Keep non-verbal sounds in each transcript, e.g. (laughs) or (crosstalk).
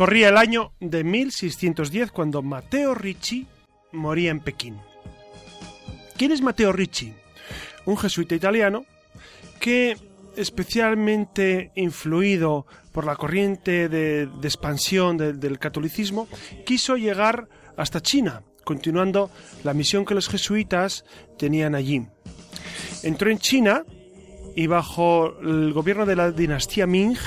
Corría el año de 1610 cuando Matteo Ricci moría en Pekín. ¿Quién es Matteo Ricci? Un jesuita italiano que, especialmente influido por la corriente de, expansión del catolicismo, quiso llegar hasta China, continuando la misión que los jesuitas tenían allí. Entró en China y bajo el gobierno de la dinastía Ming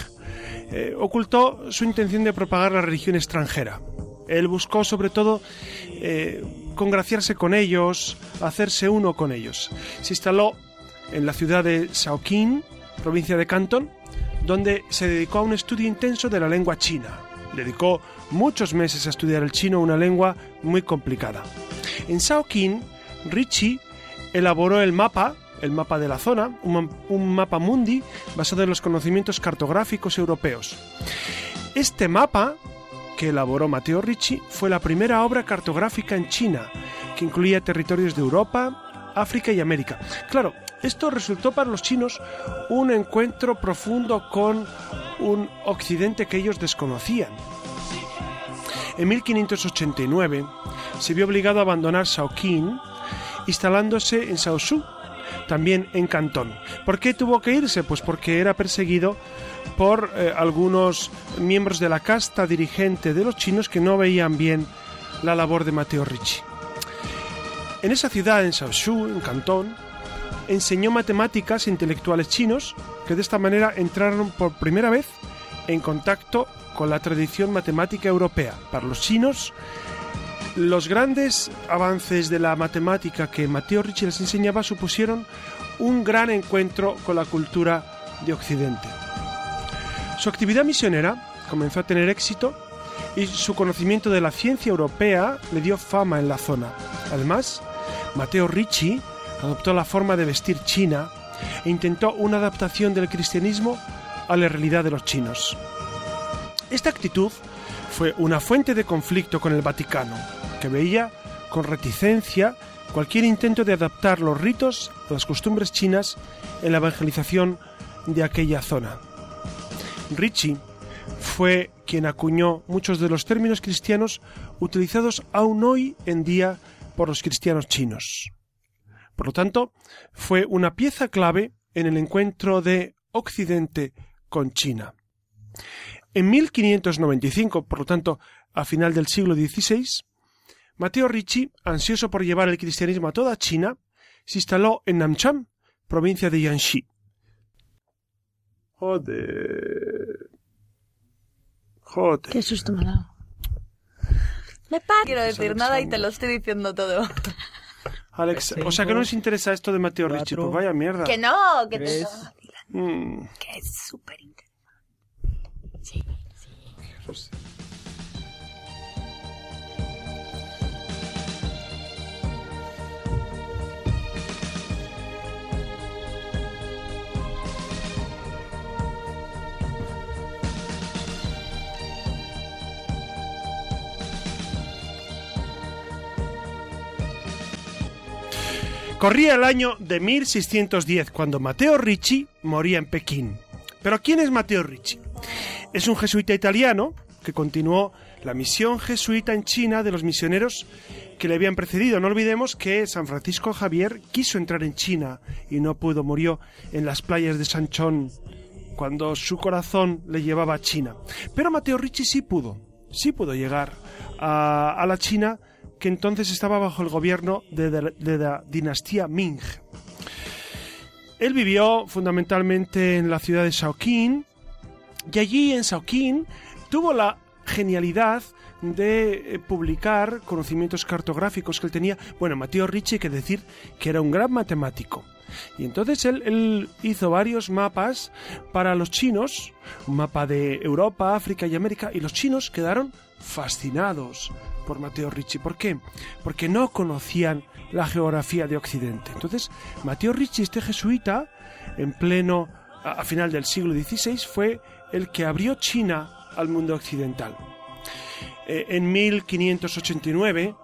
eh, ocultó su intención de propagar la religión extranjera. Él buscó sobre todo eh, congraciarse con ellos, hacerse uno con ellos. Se instaló en la ciudad de Shaoqing, provincia de Canton, donde se dedicó a un estudio intenso de la lengua china. Dedicó muchos meses a estudiar el chino, una lengua muy complicada. En Shaoqing, Ricci elaboró el mapa el mapa de la zona, un, mapa mundi basado en los conocimientos cartográficos europeos. Este mapa, que elaboró Matteo Ricci, fue la primera obra cartográfica en China, que incluía territorios de Europa, África y América. Claro, esto resultó para los chinos un encuentro profundo con un occidente que ellos desconocían. En 1589 se vio obligado a abandonar Shaoqing, instalándose en Shaoshu, también en Cantón. ¿Por qué tuvo que irse? Pues porque era perseguido por eh, algunos miembros de la casta dirigente de los chinos que no veían bien la labor de Mateo Ricci. En esa ciudad, en Shaoshu, en Cantón, enseñó matemáticas intelectuales chinos que de esta manera entraron por primera vez en contacto con la tradición matemática europea. Para los chinos, los grandes avances de la matemática que Mateo Ricci les enseñaba supusieron un gran encuentro con la cultura de Occidente. Su actividad misionera comenzó a tener éxito y su conocimiento de la ciencia europea le dio fama en la zona. Además, Mateo Ricci adoptó la forma de vestir china e intentó una adaptación del cristianismo a la realidad de los chinos. Esta actitud fue una fuente de conflicto con el Vaticano, veía con reticencia cualquier intento de adaptar los ritos a las costumbres chinas en la evangelización de aquella zona. Ricci fue quien acuñó muchos de los términos cristianos utilizados aún hoy en día por los cristianos chinos. Por lo tanto, fue una pieza clave en el encuentro de Occidente con China. En 1595, por lo tanto, a final del siglo XVI, Mateo Ricci, ansioso por llevar el cristianismo a toda China, se instaló en Namcham, provincia de Yanxi. Joder. Joder. Qué susto me ha dado. Me No quiero decir nada y te lo estoy diciendo todo. (laughs) Alex, o sea que no nos interesa esto de Mateo Ricci, pues vaya mierda. Que no, que te... Mm. Que es súper Corría el año de 1610 cuando Matteo Ricci moría en Pekín. Pero ¿quién es Matteo Ricci? Es un jesuita italiano que continuó la misión jesuita en China de los misioneros que le habían precedido. No olvidemos que San Francisco Javier quiso entrar en China y no pudo, murió en las playas de Sanchón cuando su corazón le llevaba a China. Pero Mateo Ricci sí pudo, sí pudo llegar a, la China que entonces estaba bajo el gobierno de, la dinastía Ming. Él vivió fundamentalmente en la ciudad de Shaoqing, y allí en Shaoqing tuvo la genialidad de eh, publicar conocimientos cartográficos que él tenía. Bueno, Mateo Ricci hay que decir que era un gran matemático. Y entonces él, él, hizo varios mapas para los chinos, un mapa de Europa, África y América, y los chinos quedaron fascinados por Mateo Ricci. ¿Por qué? Porque no conocían la geografía de Occidente. Entonces, Mateo Ricci, este jesuita, en pleno, a, final del siglo XVI, fue el que abrió China al mundo occidental. Eh, en 1589,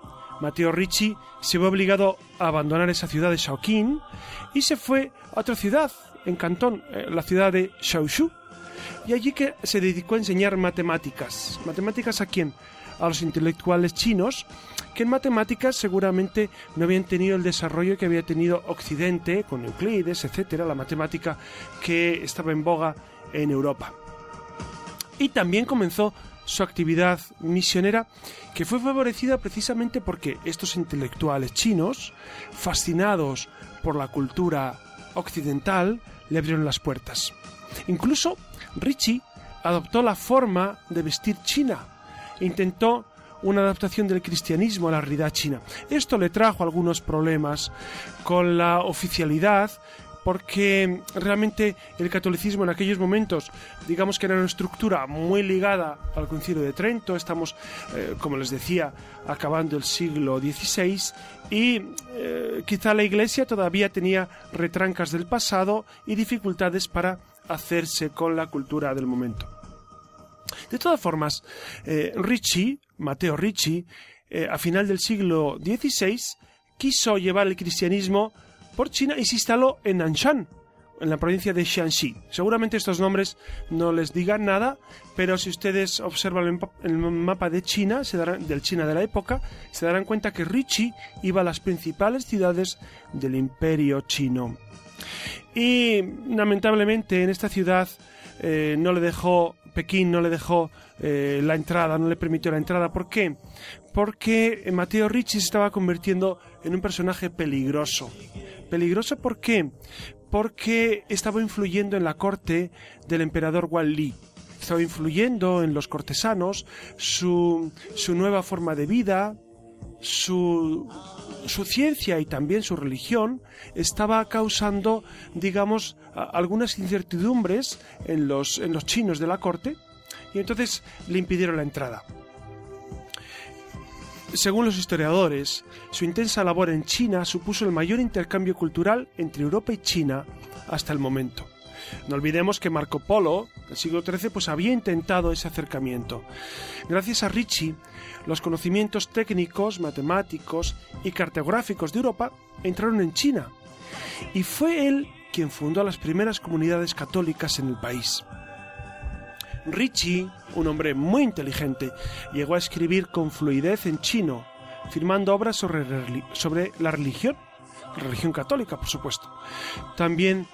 Mateo Ricci se vio obligado a abandonar esa ciudad de Shaoqing y se fue a otra ciudad, en Cantón, eh, la ciudad de Shaoshu, y allí que se dedicó a enseñar matemáticas. ¿Matemáticas a quién? A los intelectuales chinos, que en matemáticas seguramente no habían tenido el desarrollo que había tenido Occidente, con Euclides, etcétera, la matemática que estaba en boga en Europa. Y también comenzó su actividad misionera, que fue favorecida precisamente porque estos intelectuales chinos, fascinados por la cultura occidental, le abrieron las puertas. Incluso Ricci adoptó la forma de vestir china intentó una adaptación del cristianismo a la realidad china. Esto le trajo algunos problemas con la oficialidad porque realmente el catolicismo en aquellos momentos, digamos que era una estructura muy ligada al Concilio de Trento, estamos, eh, como les decía, acabando el siglo XVI y eh, quizá la Iglesia todavía tenía retrancas del pasado y dificultades para hacerse con la cultura del momento. De todas formas, eh, Ricci, Mateo Ricci, a final del siglo XVI, quiso llevar el cristianismo por China y se instaló en Nanshan, en la provincia de Shaanxi. Seguramente estos nombres no les digan nada, pero si ustedes observan el mapa de China, se darán, del China de la época, se darán cuenta que Ricci iba a las principales ciudades del imperio chino. Y lamentablemente en esta ciudad eh, no le dejó, Pekín no le dejó eh, la entrada, no le permitió la entrada. ¿Por qué? Porque Mateo Ricci se estaba convirtiendo en un personaje peligroso. Peligroso ¿por qué? Porque estaba influyendo en la corte del emperador Wan Li. Estaba influyendo en los cortesanos, su, su nueva forma de vida, su, su, ciencia y también su religión estaba causando, digamos, algunas incertidumbres en los, en los chinos de la corte y entonces le impidieron la entrada. Según los historiadores, su intensa labor en China supuso el mayor intercambio cultural entre Europa y China hasta el momento. No olvidemos que Marco Polo, del siglo XIII, pues había intentado ese acercamiento. Gracias a Ricci, los conocimientos técnicos, matemáticos y cartográficos de Europa entraron en China. Y fue él quien fundó las primeras comunidades católicas en el país. Ricci, un hombre muy inteligente, llegó a escribir con fluidez en chino, firmando obras sobre, la religión, la religión católica, por supuesto. También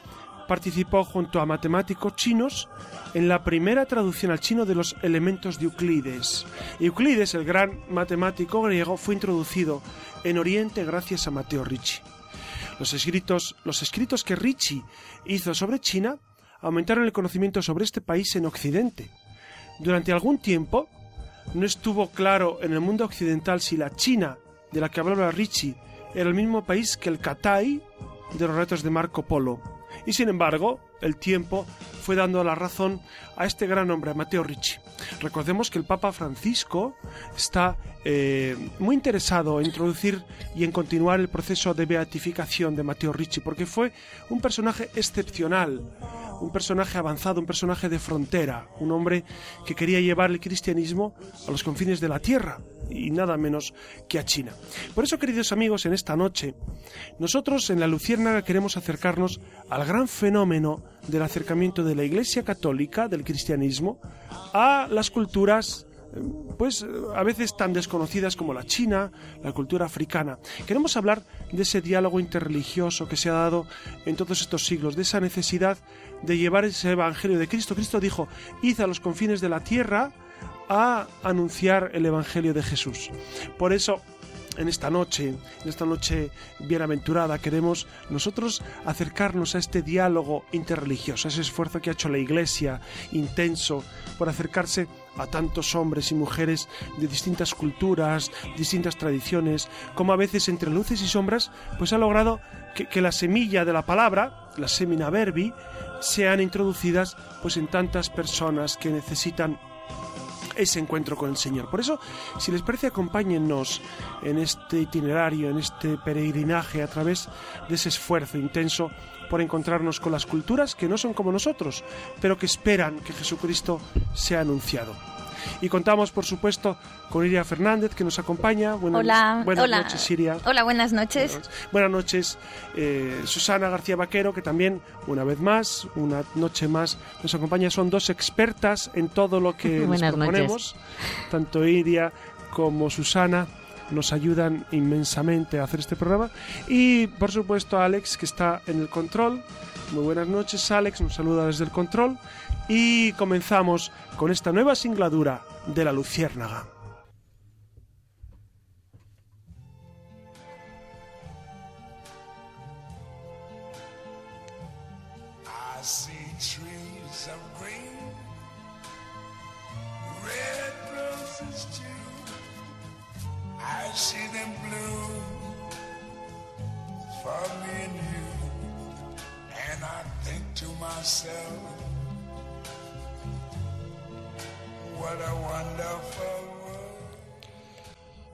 participó junto a matemáticos chinos en la primera traducción al chino de los elementos de Euclides. Euclides, el gran matemático griego, fue introducido en Oriente gracias a Mateo Ricci. Los escritos, los escritos que Ricci hizo sobre China aumentaron el conocimiento sobre este país en Occidente. Durante algún tiempo no estuvo claro en el mundo occidental si la China de la que hablaba Ricci era el mismo país que el Catay de los retos de Marco Polo. Y sin embargo, el tiempo fue dando la razón a este gran hombre, Mateo Ricci. Recordemos que el Papa Francisco está eh, muy interesado en introducir y en continuar el proceso de beatificación de Mateo Ricci, porque fue un personaje excepcional, un personaje avanzado, un personaje de frontera, un hombre que quería llevar el cristianismo a los confines de la tierra y nada menos que a China. Por eso, queridos amigos, en esta noche, nosotros en la Luciérnaga queremos acercarnos al gran fenómeno del acercamiento de la Iglesia Católica, del cristianismo, a las culturas pues a veces tan desconocidas como la china, la cultura africana. Queremos hablar de ese diálogo interreligioso que se ha dado en todos estos siglos, de esa necesidad de llevar ese evangelio de Cristo. Cristo dijo, id a los confines de la tierra a anunciar el evangelio de Jesús. Por eso en esta noche, en esta noche bienaventurada, queremos nosotros acercarnos a este diálogo interreligioso, a ese esfuerzo que ha hecho la Iglesia intenso por acercarse a tantos hombres y mujeres de distintas culturas, distintas tradiciones, como a veces entre luces y sombras, pues ha logrado que, la semilla de la palabra, la semina verbi, sean introducidas pues en tantas personas que necesitan ese encuentro con el Señor. Por eso, si les parece, acompáñennos en este itinerario, en este peregrinaje a través de ese esfuerzo intenso por encontrarnos con las culturas que no son como nosotros, pero que esperan que Jesucristo sea anunciado. Y contamos, por supuesto, con Iria Fernández, que nos acompaña. Buenas, hola, buenas hola. noches, Iria. Hola, buenas noches. Buenas noches, eh, Susana García Vaquero, que también, una vez más, una noche más, nos acompaña. Son dos expertas en todo lo que (laughs) nos proponemos. Tanto Iria como Susana nos ayudan inmensamente a hacer este programa. Y, por supuesto, Alex, que está en el control. Muy buenas noches, Alex. Nos saluda desde el control. Y comenzamos con esta nueva singladura de la Luciérnaga. I what a wonderful.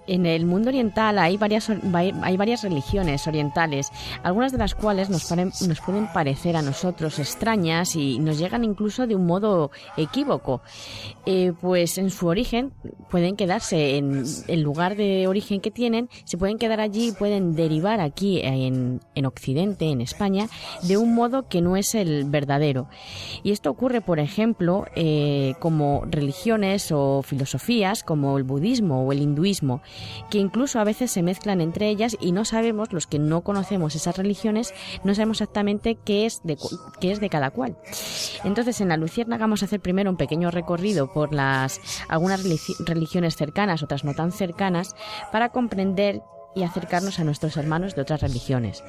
En el mundo oriental hay varias, hay varias religiones orientales, algunas de las cuales nos, paren- nos pueden parecer a nosotros extrañas y nos llegan incluso de un modo equívoco. Eh, pues en su origen pueden quedarse en el lugar de origen que tienen, se pueden quedar allí y pueden derivar aquí en, en Occidente, en España, de un modo que no es el verdadero. Y esto ocurre, por ejemplo, eh, como religiones o filosofías como el budismo o el hinduismo, que incluso a veces se mezclan entre ellas y no sabemos, los que no conocemos esas religiones, no sabemos exactamente qué es de, qué es de cada cual. Entonces, en la Luciérnaga vamos a hacer primero un pequeño recorrido por las algunas religi- religiones cercanas, otras no tan cercanas, para comprender y acercarnos a nuestros hermanos de otras religiones.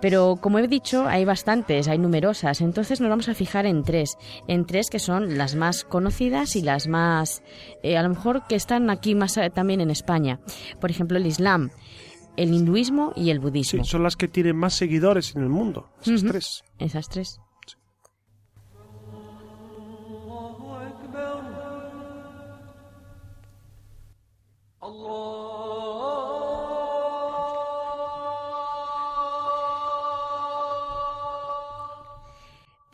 Pero como he dicho, hay bastantes, hay numerosas, entonces nos vamos a fijar en tres, en tres que son las más conocidas y las más, eh, a lo mejor que están aquí más eh, también en España. Por ejemplo, el Islam, el hinduismo y el Sí, budismo. son las que tienen más seguidores en el mundo. Esas tres. Esas tres.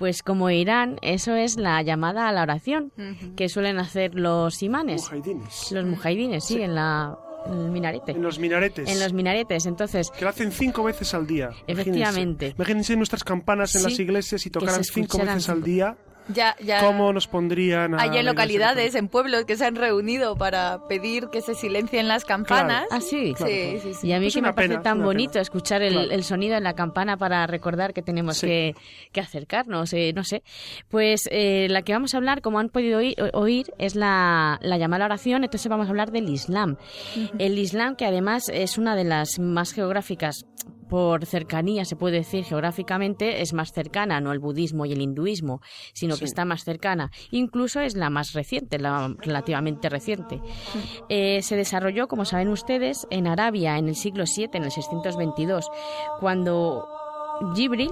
Pues como Irán, eso es la llamada a la oración que suelen hacer los imanes, Mujahidines. los mujahidines, sí, en la en el minarete. En los minaretes. En los minaretes, entonces Que lo hacen cinco veces al día. Efectivamente. Imagínense, Imagínense nuestras campanas en Sí, las iglesias y tocaran cinco veces al día. Ya, ya. ¿Cómo nos pondrían a Hay en localidades, en pueblos que se han reunido para pedir que se silencien las campanas. Ah, sí. Claro, sí, claro. sí, sí. Y a mí Pues que me parece tan bonito pena. escuchar el, Claro. el sonido en la campana para recordar que tenemos Sí. que, que acercarnos, eh, no sé. Pues eh, la que vamos a hablar, como han podido oír, oír, es la, la llamada oración, entonces vamos a hablar del Islam. El Islam que además es una de las más geográficas por cercanía, se puede decir geográficamente, es más cercana, no el budismo y el hinduismo, sino que está más cercana. Incluso es la más reciente, la relativamente reciente. Eh, se desarrolló, como saben ustedes, en Arabia en el siglo VII, en el 622, cuando Jibril,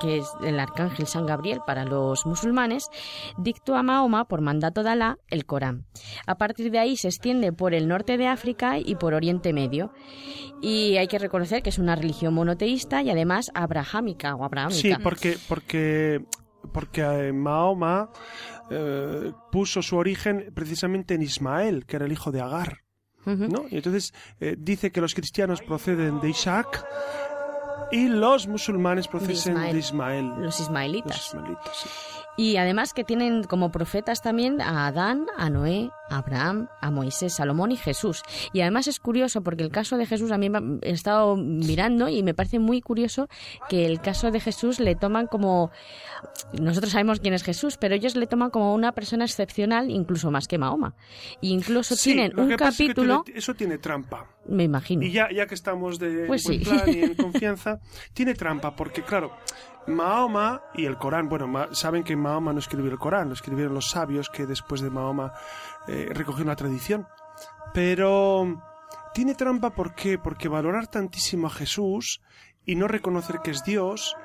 que es el arcángel San Gabriel para los musulmanes, dictó a Mahoma, por mandato de Alá, el Corán. A partir de ahí se extiende por el norte de África y por Oriente Medio. Y hay que reconocer que es una religión monoteísta y además abrahámica o abrahámica. Sí, porque, porque, porque eh, Mahoma eh, puso su origen precisamente en Ismael, que era el hijo de Agar. ¿no? Y entonces eh, dice que los cristianos proceden de Isaac y los musulmanes proceden Ismael. de Ismael. Los Los ismaelitas. ismaelitas, sí. Y además que tienen como profetas también a Adán, a Noé, a Abraham, a Moisés, Salomón y Jesús. Y además es curioso porque el caso de Jesús a mí me- he estado mirando y me parece muy curioso que el caso de Jesús le toman como nosotros sabemos quién es Jesús, pero ellos le toman como una persona excepcional incluso más que Mahoma. Y incluso Sí, tienen un es que capítulo eso tiene trampa. me imagino. Y ya, ya que estamos de Pues buen sí. plan y en (laughs) confianza, tiene trampa, porque claro, Mahoma y el Corán, bueno, saben que Mahoma no escribió el Corán, lo escribieron los sabios que después de Mahoma eh, recogieron la tradición. Pero tiene trampa, ¿por qué? Porque valorar tantísimo a Jesús y no reconocer que es Dios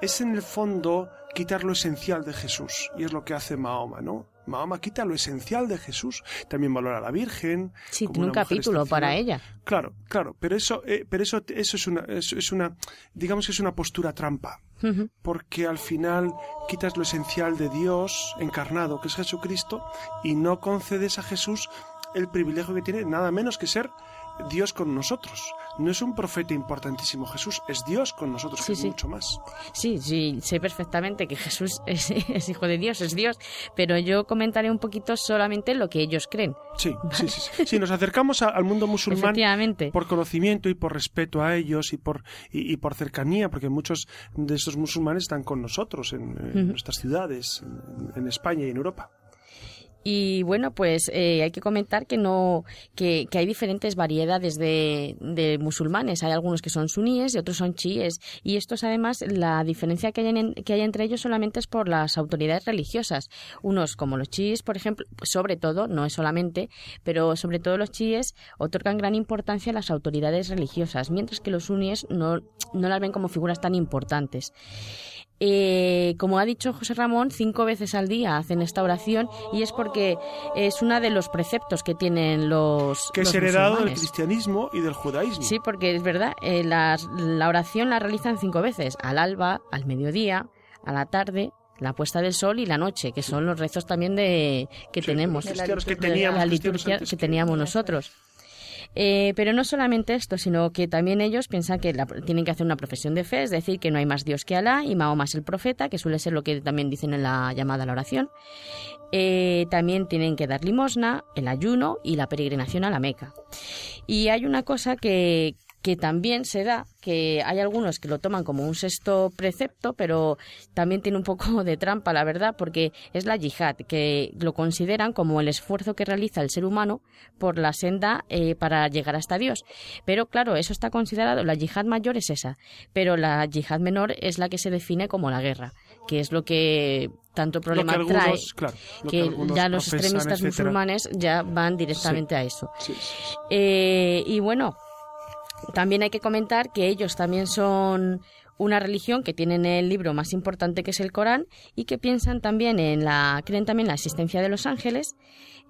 es en el fondo quitar lo esencial de Jesús. Y es lo que hace Mahoma, ¿no? Mahoma quita lo esencial de Jesús. También valora a la Virgen. Sí, como tiene un capítulo para ella. Claro, claro, pero eso, eh, pero eso, eso es una, eso es una, digamos que es una postura trampa, porque al final quitas lo esencial de Dios encarnado, que es Jesucristo, y no concedes a Jesús el privilegio que tiene nada menos que ser Dios con nosotros. No es un profeta importantísimo Jesús, es Dios con nosotros, Sí, que es mucho más. Sí, sí, sé perfectamente que Jesús (laughs) es, es hijo de Dios, es Dios, pero yo comentaré un poquito solamente lo que ellos creen. Sí, (laughs) sí, sí, sí. Sí, nos acercamos a- al mundo musulmán Efectivamente. por conocimiento y por respeto a ellos y por y, y por cercanía, porque muchos de estos musulmanes están con nosotros en, nuestras ciudades, en, en España y en Europa. Y bueno, pues eh, hay que comentar que no que, que hay diferentes variedades de, de musulmanes. Hay algunos que son suníes y otros son chiíes. Y estos además la diferencia que hay, en- que hay entre ellos solamente es por las autoridades religiosas. Unos como los chiíes, por ejemplo, sobre todo, no es solamente, pero sobre todo los chiíes otorgan gran importancia a las autoridades religiosas, mientras que los suníes no, no las ven como figuras tan importantes. Eh, como ha dicho José Ramón, cinco veces al día hacen esta oración y es porque es uno de los preceptos que tienen los, Que es heredado del cristianismo y del judaísmo. Sí, porque es verdad, eh, las- la oración la realizan cinco veces, al alba, al mediodía, a la tarde, la puesta del sol y la noche, que son los rezos también de que Sí, tenemos, los cristianos que de teníamos, la liturgia que- teníamos nosotros. Eh, pero no solamente esto, sino que también ellos piensan que tienen que hacer una profesión de fe, es decir, que no hay más Dios que Alá y Mahoma es el profeta, que suele ser lo que también dicen en la llamada a la oración. Eh, también tienen que dar limosna, el ayuno y la peregrinación a la Meca. Y hay una cosa que, que también se da, que hay algunos que lo toman como un sexto precepto, pero también tiene un poco (laughs) de trampa, la verdad, porque es la yihad, que lo consideran como el esfuerzo que realiza el ser humano por la senda eh, para llegar hasta Dios. Pero claro, eso está considerado, la yihad mayor es esa, pero la yihad menor es la que se define como la guerra, que es lo que tanto que problema algunos, trae claro, que ya los extremistas etcétera. musulmanes ya van directamente a eso. Sí, sí, sí. Eh, y bueno, también hay que comentar que ellos también son una religión que tienen el libro más importante que es el Corán y que piensan también en la creen también en la existencia de los ángeles,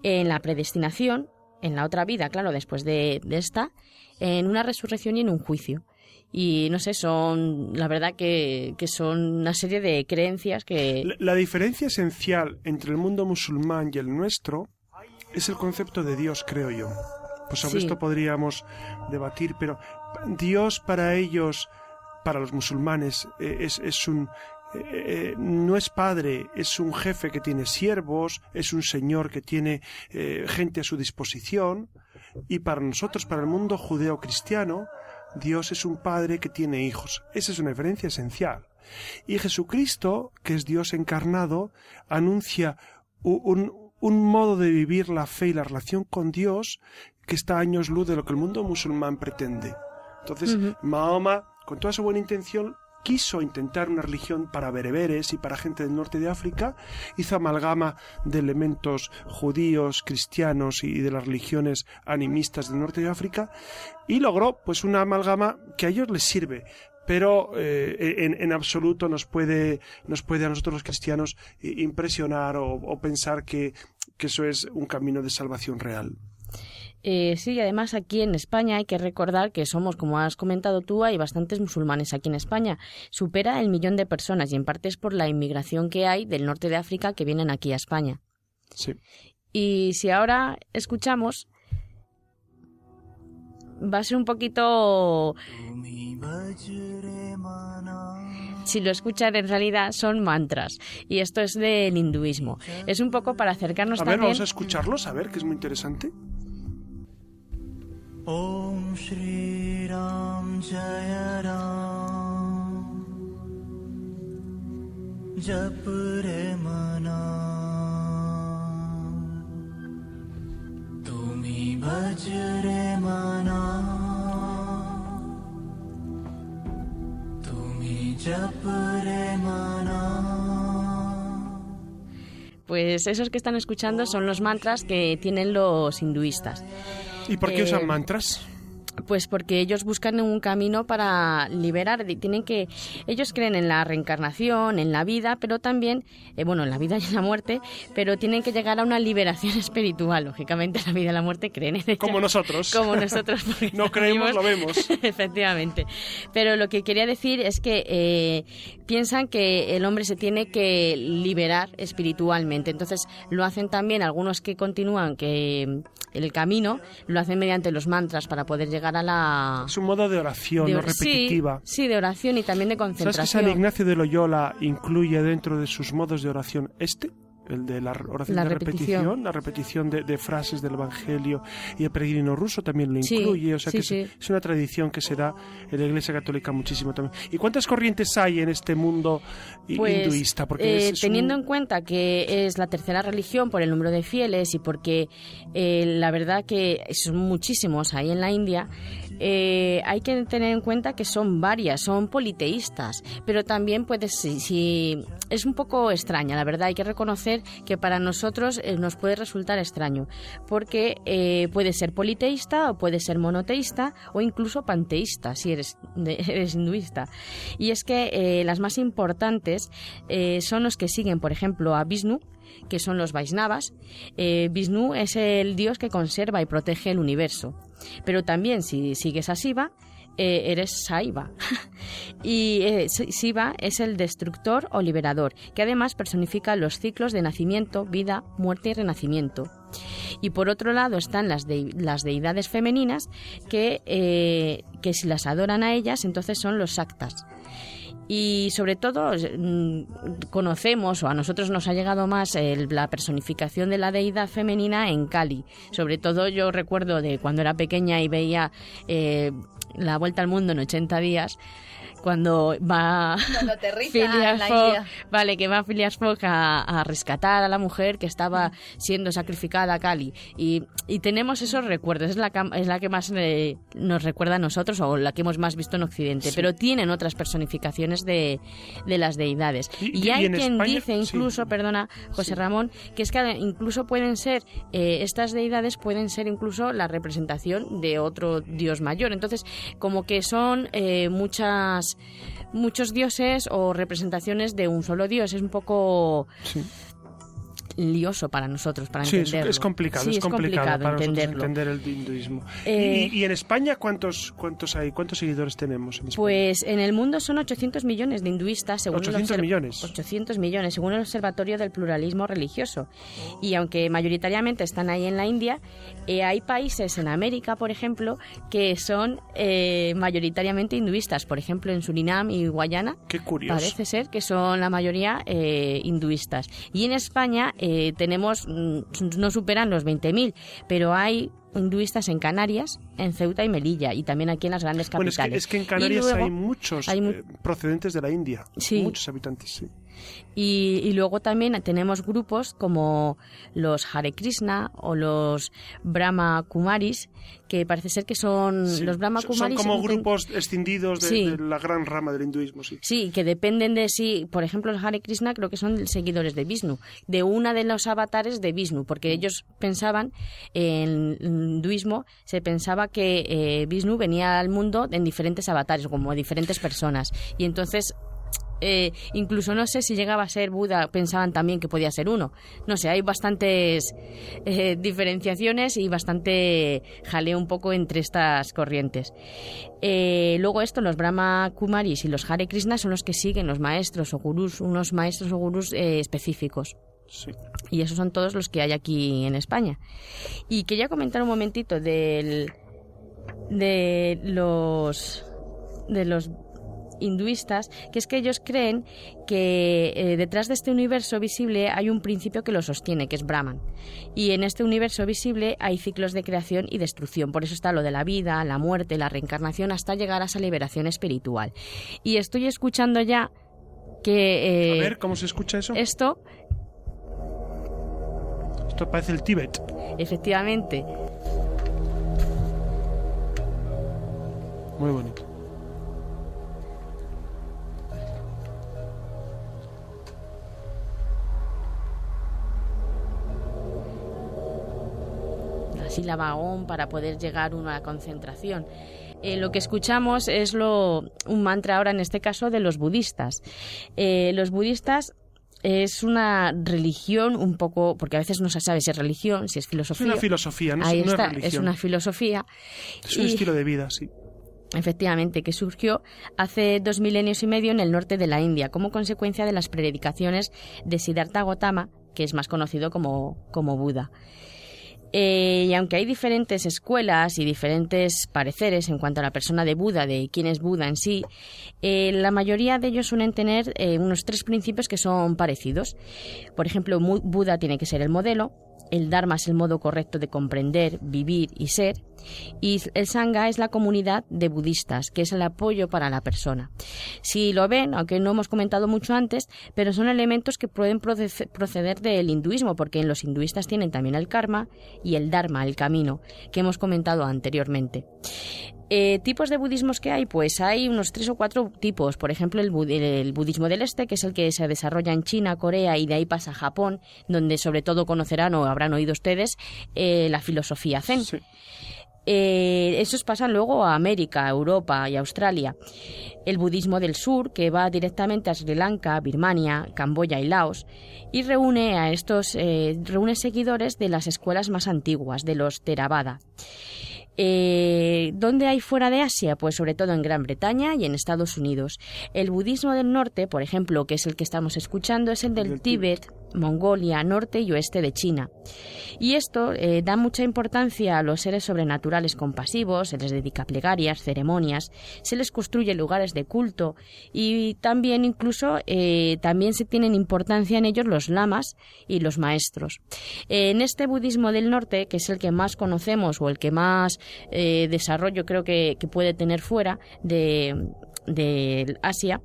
en la predestinación, en la otra vida, claro, después de, esta, en una resurrección y en un juicio. Y no sé, son, la verdad que, que son una serie de creencias que... La diferencia esencial entre el mundo musulmán y el nuestro es el concepto de Dios, creo yo. Pues sobre Sí. esto podríamos debatir, pero Dios para ellos, para los musulmanes, eh, es, es un... eh, eh, no es padre, es un jefe que tiene siervos, es un señor que tiene eh, gente a su disposición, y para nosotros, para el mundo judeo-cristiano, Dios es un padre que tiene hijos. Esa es una diferencia esencial. Y Jesucristo, que es Dios encarnado, anuncia un, un modo de vivir la fe y la relación con Dios que está a años luz de lo que el mundo musulmán pretende. Entonces. Mahoma, con toda su buena intención, quiso intentar una religión para bereberes y para gente del norte de África, hizo amalgama de elementos judíos, cristianos y de las religiones animistas del norte de África y logró pues una amalgama que a ellos les sirve pero eh, en, en absoluto nos puede, nos puede a nosotros los cristianos impresionar o, o pensar que, que eso es un camino de salvación real. Eh, sí, y además aquí en España hay que recordar que somos, como has comentado tú, hay bastantes musulmanes aquí en España. Supera el millón de personas y en parte es por la inmigración que hay del norte de África que vienen aquí a España. Sí. Y si ahora escuchamos, va a ser un poquito... Si lo escuchan, en realidad son mantras. Y esto es del hinduismo. Es un poco para acercarnos A ver, también... vamos a escucharlos, a ver, que es muy interesante. Om Shri Ram Jaya Ram. Jap Re Mana. Tumi Bhaj Re Mana. Tumi Jap Re Mana. Pues esos que están escuchando son los mantras que tienen los hinduistas. ¿Y por qué Eh, usan mantras? Pues porque ellos buscan un camino para liberar, tienen que, ellos creen en la reencarnación, en la vida, pero también, eh, bueno, en la vida y en la muerte, pero tienen que llegar a una liberación (laughs) espiritual. Lógicamente, la vida y la muerte creen en ella. Como nosotros. Como nosotros. (laughs) No creemos, lo vemos. (laughs) Efectivamente. Pero lo que quería decir es que eh, piensan que el hombre se tiene que liberar espiritualmente. Entonces lo hacen también algunos que continúan que el camino, lo hacen mediante los mantras para poder llegar a la... Es un modo de oración, de no or- sí, repetitiva. Sí, de oración y también de ¿Sabes que concentración. San Ignacio de Loyola incluye dentro de sus modos de oración este? El de la oración La de repetición. repetición, la repetición de, de frases del Evangelio y el peregrino ruso también lo Sí, incluye, o sea sí, que es- sí. es, una tradición que se da en la Iglesia Católica muchísimo también. ¿Y cuántas corrientes hay en este mundo Pues, hinduista? Porque eh, es- es un- teniendo en cuenta que es la tercera religión por el número de fieles y porque eh, la verdad que son muchísimos ahí en la India, eh, hay que tener en cuenta que son varias, son politeístas, pero también puede si, si- es un poco extraña, la verdad, hay que reconocer que para nosotros eh, nos puede resultar extraño, porque eh, puede ser politeísta o puede ser monoteísta o incluso panteísta si eres, (laughs) hinduista. Y es que las más importantes son los que siguen, por ejemplo, a Vishnu, que son los Vaisnavas. Vishnu es el dios que conserva y protege el universo. Pero también si sigues a Shiva, eh, eres Saiva. (laughs) y eh, Si- Shiva es el destructor o liberador, que además personifica los ciclos de nacimiento, vida, muerte y renacimiento. Y por otro lado están las, dei- las deidades femeninas que, eh, que si las adoran a ellas, entonces son los Shaktas. Y sobre todo mm, conocemos, o a nosotros nos ha llegado más el- la personificación de la deidad femenina en Cali. Sobre todo yo recuerdo de cuando era pequeña y veía eh, La Vuelta al Mundo en 80 días, cuando va Phileas Fogg- vale, que va Phileas Fogg a, a rescatar a la mujer que estaba siendo sacrificada a Cali. Y, y tenemos esos recuerdos, es la, es la que más eh, nos recuerda a nosotros o la que hemos más visto en Occidente, pero tienen otras personificaciones de, de las deidades. Y- hay en quien España- dice incluso, sí. perdona, José Ramón, que es que incluso pueden ser, eh, estas deidades pueden ser incluso la representación de otro dios mayor. Entonces, como que son eh, muchas muchos dioses o representaciones de un solo dios. Es un poco. Lioso para nosotros, para Sí, es, entenderlo. es complicado, Sí, es complicado, para nosotros entenderlo. entender el hinduismo. Eh, ¿Y, y en España cuántos cuántos hay? ¿Cuántos seguidores tenemos en? Pues en el mundo son 800 millones de hinduistas, según el 800 observ- millones. 800 millones, según el Observatorio del Pluralismo Religioso. Y aunque mayoritariamente están ahí en la India, eh, hay países en América, por ejemplo, que son eh, mayoritariamente hinduistas. Por ejemplo, en Surinam y Guayana. Qué curioso. Parece ser que son la mayoría eh, hinduistas. Y en España eh, tenemos, mm, no superan los 20.000, pero hay hinduistas en Canarias, en Ceuta y Melilla, y también aquí en las grandes Bueno, es que, capitales. es que en Canarias luego- hay muchos hay mu- eh, procedentes de la India. Sí. Muchos habitantes, sí. Y, y luego también tenemos grupos como los Hare Krishna o los Brahma Kumaris, que parece ser que son Sí. los Brahma Kumaris. Son como grupos escindidos de, Sí. de la gran rama del hinduismo, sí. Sí, que dependen de sí. Por ejemplo, los Hare Krishna creo que son seguidores de Vishnu, de una de los avatares de Vishnu, porque ellos pensaban, en el hinduismo, se pensaba que eh, Vishnu venía al mundo en diferentes avatares, como diferentes personas. Y entonces. Eh, incluso no sé si llegaba a ser Buda, pensaban también que podía ser uno. No sé, hay bastantes eh, diferenciaciones y bastante jaleo un poco entre estas corrientes. Eh, luego esto, los Brahma Kumaris y los Hare Krishna son los que siguen los maestros o gurús, unos maestros o gurús específicos. sí. Y esos son todos los que hay aquí en España. Y quería comentar un momentito del, de los de los hinduistas, que es que ellos creen que eh, detrás de este universo visible hay un principio que lo sostiene, que es Brahman. Y en este universo visible hay ciclos de creación y destrucción. Por eso está lo de la vida, la muerte, la reencarnación, hasta llegar a esa liberación espiritual. Y estoy escuchando ya que eh, A ver, ¿cómo se escucha eso? esto, Esto parece el Tíbet. efectivamente, Muy bonito. Para poder llegar uno a la concentración. Eh, lo que escuchamos es lo, un mantra ahora en este caso de los budistas. Eh, los budistas es una religión un poco, porque a veces no se sabe si es religión, si es Es filosofía. una filosofía, no, es- Ahí no está, es religión. es una filosofía. Es un y- estilo de vida, sí. Efectivamente, que surgió hace dos milenios y medio en el norte de la India como consecuencia de las predicaciones de Siddhartha Gautama, que es más conocido como, como Buda. Eh, y aunque hay diferentes escuelas y diferentes pareceres en cuanto a la persona de Buda, de quién es Buda en sí, eh, la mayoría de ellos suelen tener eh, unos tres principios que son parecidos. Por ejemplo, Buda tiene que ser el modelo, el Dharma es el modo correcto de comprender, vivir y ser, y el Sangha es la comunidad de budistas, que es el apoyo para la persona. Si lo ven, aunque no hemos comentado mucho antes, pero son elementos que pueden proce- proceder del hinduismo, porque en los hinduistas tienen también el karma y el dharma, el camino, que hemos comentado anteriormente. Eh, tipos de budismos que hay, pues hay unos tres o cuatro tipos. Por ejemplo, el, bud- el budismo del este, que es el que se desarrolla en China, Corea y de ahí pasa a Japón, donde sobre todo conocerán o habrán oído ustedes eh, la filosofía zen. Eh, esos pasan luego a América, Europa y Australia. El budismo del sur, que va directamente a Sri Lanka, Birmania, Camboya y Laos, y reúne a estos eh, reúne seguidores de las escuelas más antiguas, de los Theravada. Eh, ¿Dónde hay fuera de Asia? Pues sobre todo en Gran Bretaña y en Estados Unidos. El budismo del norte, por ejemplo, que es el que estamos escuchando, es el del Del Tíbet, Mongolia, norte y oeste de China. Y esto eh, da mucha importancia a los seres sobrenaturales compasivos, se les dedica plegarias, ceremonias, se les construye lugares de culto y también incluso eh, también se tienen importancia en ellos los lamas y los maestros. En este budismo del norte, que es el que más conocemos o el que más eh, desarrollo creo que, que puede tener fuera de, de Asia,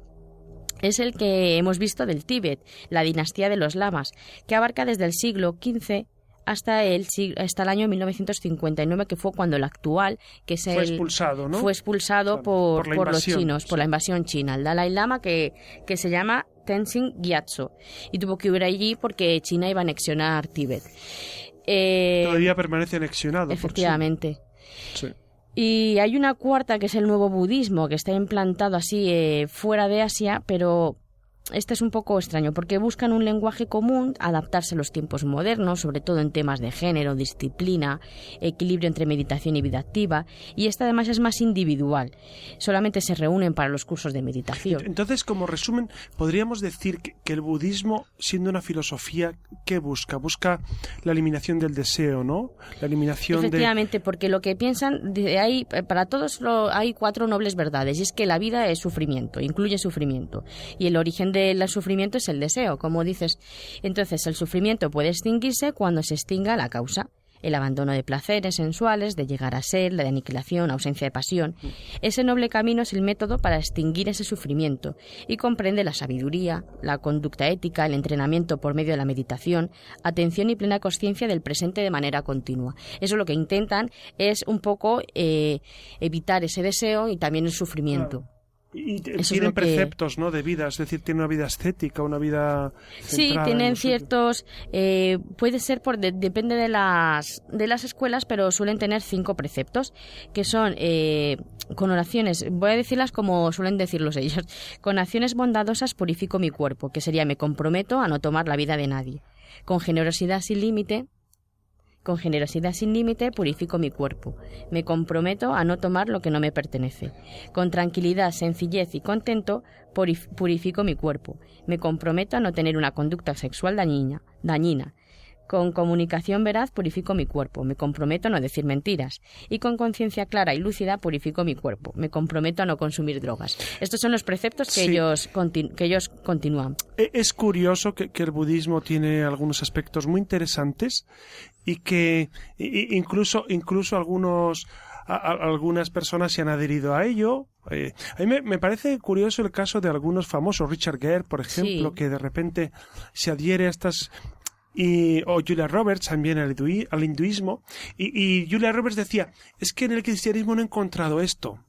es el que hemos visto del Tíbet, la dinastía de los lamas, que abarca desde el siglo XV hasta el, hasta el año 1959, que fue cuando el actual, que es Fue el, expulsado, ¿no? fue expulsado por, por por los chinos, por la invasión china. El Dalai Lama, que, que se llama Tenzin Gyatso, y tuvo que huir allí porque China iba a anexionar Tíbet. Eh, Todavía permanece anexionado. por efectivamente. sí. Sí. Y hay una cuarta que es el nuevo budismo, que está implantado así eh, fuera de Asia, pero este es un poco extraño porque buscan un lenguaje común, adaptarse a los tiempos modernos, sobre todo en temas de género, disciplina, equilibrio entre meditación y vida activa, y esta además es más individual. Solamente se reúnen para los cursos de meditación. Entonces, como resumen, podríamos decir que, el budismo, siendo una filosofía, ¿qué busca? Busca la eliminación del deseo, ¿no? La eliminación de... Efectivamente, porque lo que piensan, de- hay, para todos lo- hay cuatro nobles verdades, y es que la vida es sufrimiento, incluye sufrimiento, y el origen del sufrimiento es el deseo, como dices. Entonces, el sufrimiento puede extinguirse cuando se extinga la causa. El abandono de placeres sensuales, de llegar a ser, la de aniquilación, ausencia de pasión. Ese noble camino es el método para extinguir ese sufrimiento y comprende la sabiduría, la conducta ética, el entrenamiento por medio de la meditación, atención y plena conciencia del presente de manera continua. Eso lo que intentan es un poco eh, evitar ese deseo y también el sufrimiento. Y Eso tienen que- preceptos, ¿no? De vida, es decir, tienen una vida estética, una vida... Sí, centrada tienen ciertos, eh, puede ser por de- depende de las de las escuelas, pero suelen tener cinco preceptos que son eh, con oraciones. Voy a decirlas como suelen decirlos ellos. (laughs) Con acciones bondadosas purifico mi cuerpo, que sería me comprometo a no tomar la vida de nadie. Con generosidad sin límite con generosidad sin límite purifico mi cuerpo. Me comprometo a no tomar lo que no me pertenece. Con tranquilidad, sencillez y contento purif- purifico mi cuerpo. Me comprometo a no tener una conducta sexual dañina. dañina. Con comunicación veraz purifico mi cuerpo. Me comprometo a no decir mentiras. Y con conciencia clara y lúcida purifico mi cuerpo. Me comprometo a no consumir drogas. Estos son los preceptos que, Sí. ellos, que ellos continúan. E- Es curioso que, que el budismo tiene algunos aspectos muy interesantes y que incluso, incluso algunos, a- a- algunas personas se han adherido a ello. Eh, a mí me, me parece curioso el caso de algunos famosos, Richard Gere, por ejemplo, Sí. que de repente se adhiere a estas y, o Julia Roberts también al, hindui- al hinduismo. Y, y Julia Roberts decía, es que en el cristianismo no he encontrado esto.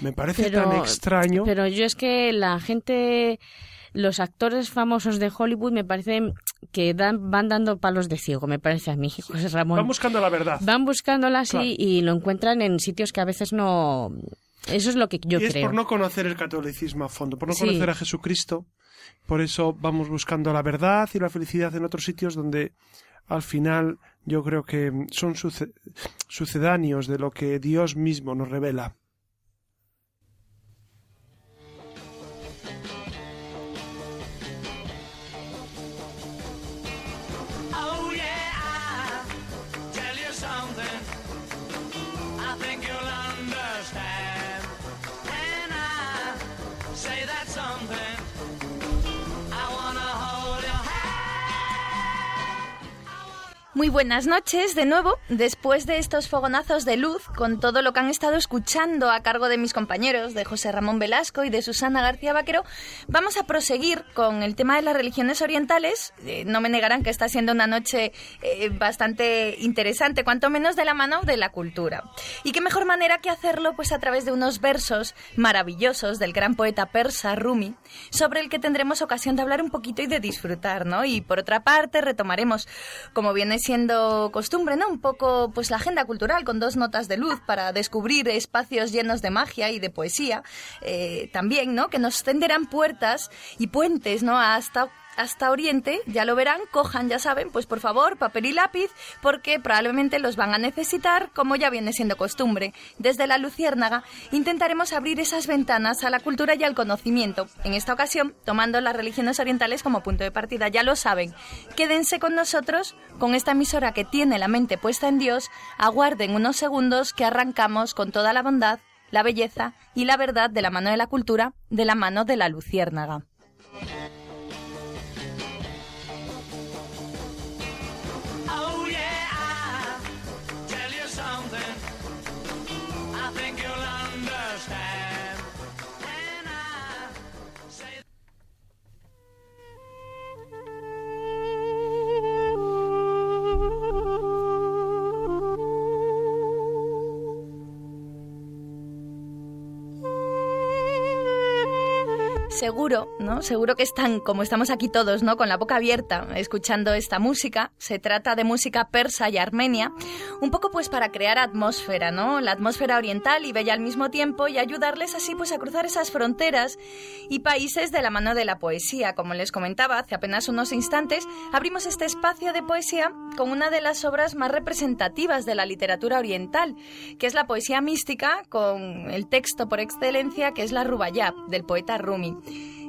Me parece tan extraño. Pero yo es que la gente los actores famosos de Hollywood me parece que dan, van dando palos de ciego, me parece a mí, José Ramón. Van buscando la verdad. Van buscándola así Claro. y lo encuentran en sitios que a veces no... Eso es lo que yo y es creo. por no conocer el catolicismo a fondo, por no Sí. conocer a Jesucristo. Por eso vamos buscando la verdad y la felicidad en otros sitios donde al final yo creo que son suce- sucedáneos de lo que Dios mismo nos revela. Muy buenas noches de nuevo, después de estos fogonazos de luz, con todo lo que han estado escuchando a cargo de mis compañeros, de José Ramón Velasco y de Susana García Vaquero, vamos a proseguir con el tema de las religiones orientales. Eh, no me negarán que está siendo una noche eh, bastante interesante, cuanto menos de la mano de la cultura. Y qué mejor manera que hacerlo pues a través de unos versos maravillosos del gran poeta persa Rumi, sobre el que tendremos ocasión de hablar un poquito y de disfrutar, ¿no? Y por otra parte retomaremos, como viene siendo costumbre, ¿no? Un poco pues la agenda cultural con dos notas de luz para descubrir espacios llenos de magia y de poesía, eh, también, ¿no? Que nos tenderán puertas y puentes, ¿no? Hasta hasta Oriente, ya lo verán, cojan, ya saben, pues por favor, papel y lápiz, porque probablemente los van a necesitar, como ya viene siendo costumbre. Desde la Luciérnaga intentaremos abrir esas ventanas a la cultura y al conocimiento, en esta ocasión tomando las religiones orientales como punto de partida, ya lo saben. Quédense con nosotros, con esta emisora que tiene la mente puesta en Dios, aguarden unos segundos que arrancamos con toda la bondad, la belleza y la verdad de la mano de la cultura, de la mano de la Luciérnaga. Seguro, ¿no? Seguro que están, como estamos aquí todos, ¿no? Con la boca abierta, escuchando esta música. Se trata de música persa y armenia, un poco pues para crear atmósfera, ¿no? La atmósfera oriental y bella al mismo tiempo y ayudarles así pues a cruzar esas fronteras y países de la mano de la poesía. Como les comentaba hace apenas unos instantes, abrimos este espacio de poesía con una de las obras más representativas de la literatura oriental, que es la poesía mística con el texto por excelencia que es la Rubaiyat del poeta Rumi.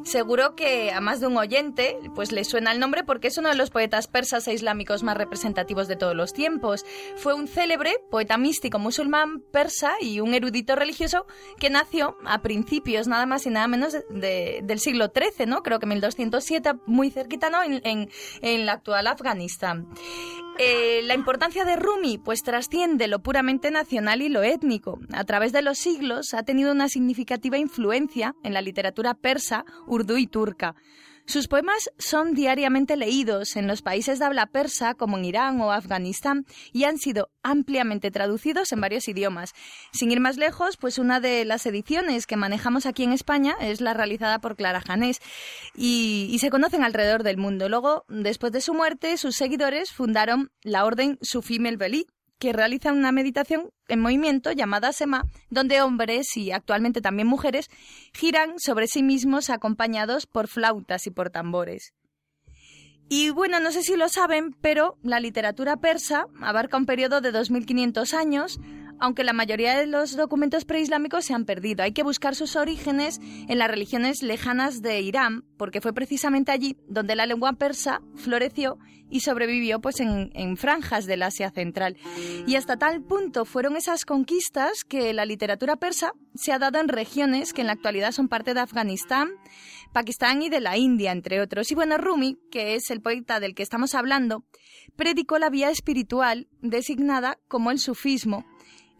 Seguro que a más de un oyente pues le suena el nombre porque es uno de los poetas persas e islámicos más representativos de todos los tiempos. Fue un célebre poeta místico musulmán persa y un erudito religioso que nació a principios nada más y nada menos de- de- del siglo XIII, ¿no? Creo que 1207, muy cerquita, ¿no? En, en- en la actual Afganistán. Eh, la importancia de Rumi pues trasciende lo puramente nacional y lo étnico. A través de los siglos ha tenido una significativa influencia en la literatura persa, urdú y turca. Sus poemas son diariamente leídos en los países de habla persa como en Irán o Afganistán y han sido ampliamente traducidos en varios idiomas. Sin ir más lejos, pues una de las ediciones que manejamos aquí en España es la realizada por Clara Janés y, se conocen alrededor del mundo. Luego, después de su muerte, sus seguidores fundaron la orden Sufi Melveli, que realiza una meditación en movimiento llamada Sema, donde hombres y actualmente también mujeres giran sobre sí mismos acompañados por flautas y por tambores. Y bueno, no sé si lo saben, pero la literatura persa abarca un periodo de 2500 años, aunque la mayoría de los documentos preislámicos se han perdido. Hay que buscar sus orígenes en las religiones lejanas de Irán, porque fue precisamente allí donde la lengua persa floreció y sobrevivió pues en, franjas del Asia Central. Y hasta tal punto fueron esas conquistas que la literatura persa se ha dado en regiones que en la actualidad son parte de Afganistán, Pakistán y de la India, entre otros. Y bueno, Rumi, que es el poeta del que estamos hablando, predicó la vía espiritual designada como el sufismo,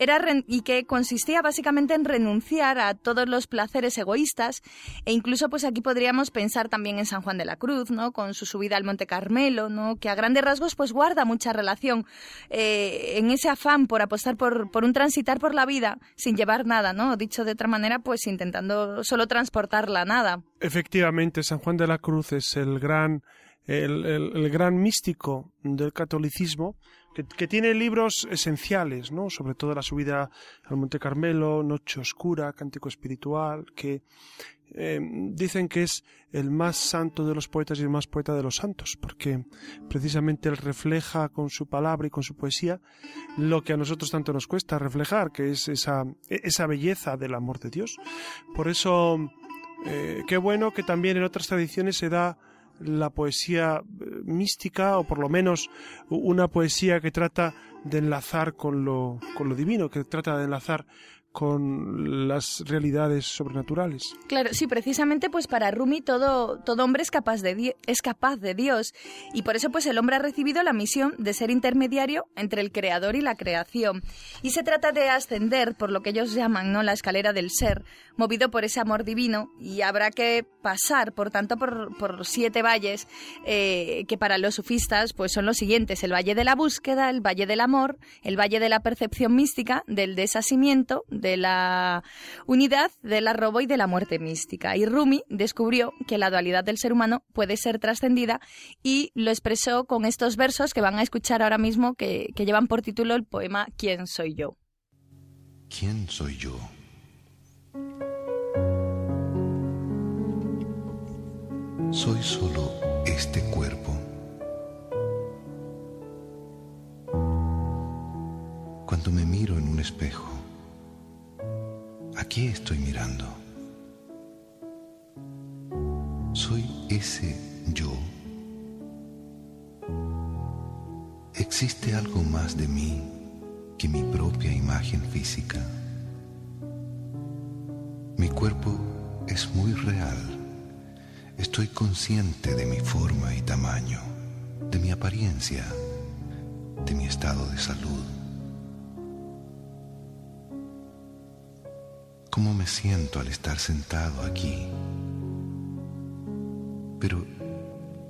era y que consistía básicamente en renunciar a todos los placeres egoístas e incluso pues aquí podríamos pensar también en San Juan de la Cruz, ¿no? Con su subida al Monte Carmelo, ¿no? Que a grandes rasgos pues guarda mucha relación eh, en ese afán por apostar por, por un transitar por la vida sin llevar nada, ¿no? Dicho de otra manera, pues intentando solo transportar la nada. Efectivamente, San Juan de la Cruz es el gran, el- el gran místico del catolicismo, que, tiene libros esenciales, ¿no? Sobre todo la subida al Monte Carmelo, Noche Oscura, Cántico Espiritual, que eh, dicen que es el más santo de los poetas y el más poeta de los santos, porque precisamente él refleja con su palabra y con su poesía lo que a nosotros tanto nos cuesta reflejar, que es esa, esa belleza del amor de Dios. Por eso eh, qué bueno que también en otras tradiciones se da la poesía eh, mística o por lo menos una poesía que trata de enlazar con lo, con lo divino, que trata de enlazar con las realidades sobrenaturales. Claro, sí, precisamente pues para Rumi todo, todo hombre es capaz, de Dios y por eso pues el hombre ha recibido la misión de ser intermediario entre el creador y la creación. Y se trata de ascender por lo que ellos llaman ¿no? la escalera del ser, movido por ese amor divino y habrá que pasar por tanto por, por siete valles eh, que para los sufistas pues son los siguientes, el valle de la búsqueda, el valle del amor, el valle de la percepción mística, del desasimiento, de la unidad, del arrobo y de la muerte mística. Y Rumi descubrió que la dualidad del ser humano puede ser trascendida y lo expresó con estos versos que van a escuchar ahora mismo que, llevan por título el poema ¿Quién soy yo? ¿Quién soy yo? Soy solo este cuerpo. Cuando me miro en un espejo, ¿a qué estoy mirando? ¿Soy ese yo? ¿Existe algo más de mí que mi propia imagen física? Mi cuerpo es muy real. Estoy consciente de mi forma y tamaño, de mi apariencia, de mi estado de salud. ¿Cómo me siento al estar sentado aquí? Pero,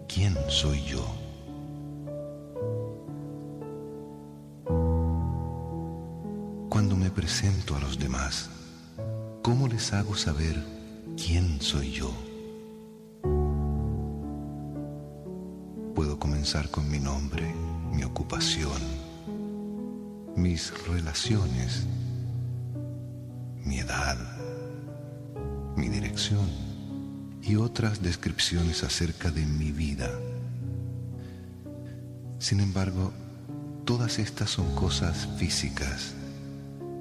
¿quién soy yo? Cuando me presento a los demás, ¿cómo les hago saber quién soy yo? Puedo comenzar con mi nombre, mi ocupación, mis relaciones, mi edad, mi dirección y otras descripciones acerca de mi vida. Sin embargo, todas estas son cosas físicas,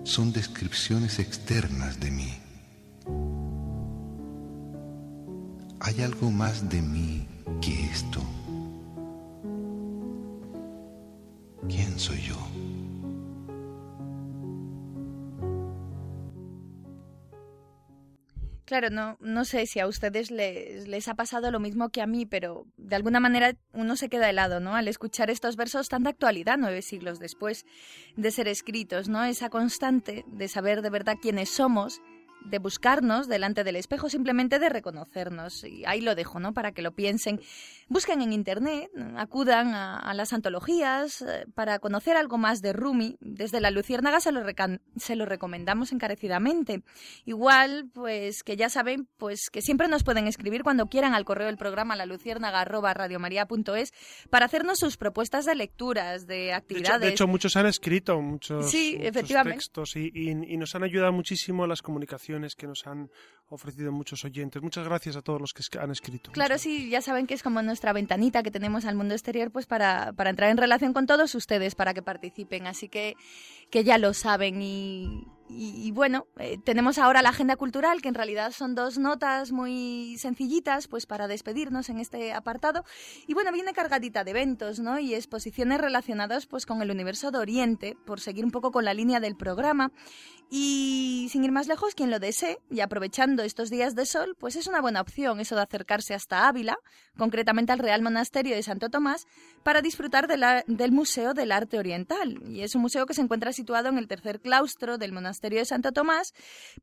son descripciones externas de mí. Hay algo más de mí que esto. ¿Quién soy yo? Claro, no, no sé si a ustedes les, les ha pasado lo mismo que a mí, pero de alguna manera uno se queda helado, ¿no? Al escuchar estos versos tan de actualidad, nueve siglos después de ser escritos, ¿no? Esa constante de saber de verdad quiénes somos, de buscarnos delante del espejo, simplemente de reconocernos. Y ahí lo dejo, ¿no? Para que lo piensen. Busquen en internet, acudan a, a las antologías eh, para conocer algo más de Rumi. Desde la Luciérnaga se lo, se lo recomendamos encarecidamente. Igual, pues que ya saben, pues que siempre nos pueden escribir cuando quieran al correo del programa la para hacernos sus propuestas de lecturas, de De hecho, actividades. de hecho, muchos han escrito muchos, Sí, muchos efectivamente. textos y, y- y nos han ayudado muchísimo las comunicaciones que nos han ofrecido muchos oyentes. Muchas gracias a todos los que han escrito. Claro, sí, ya saben que es como nuestra ventanita que tenemos al mundo exterior, pues para, para entrar en relación con todos ustedes, para que participen. Así que, que ya lo saben y, Y, y bueno, eh, tenemos ahora la agenda cultural, que en realidad son dos notas muy sencillitas, pues para despedirnos en este apartado. Y bueno, viene cargadita de eventos, ¿no? Y exposiciones relacionadas pues con el universo de Oriente, por seguir un poco con la línea del programa. Y sin ir más lejos, quien lo desee, y aprovechando estos días de sol, pues es una buena opción eso de acercarse hasta Ávila, concretamente al Real Monasterio de Santo Tomás, para disfrutar de la- del Museo del Arte Oriental. Y es un museo que se encuentra situado en el tercer claustro del Monasterio de Santo Tomás,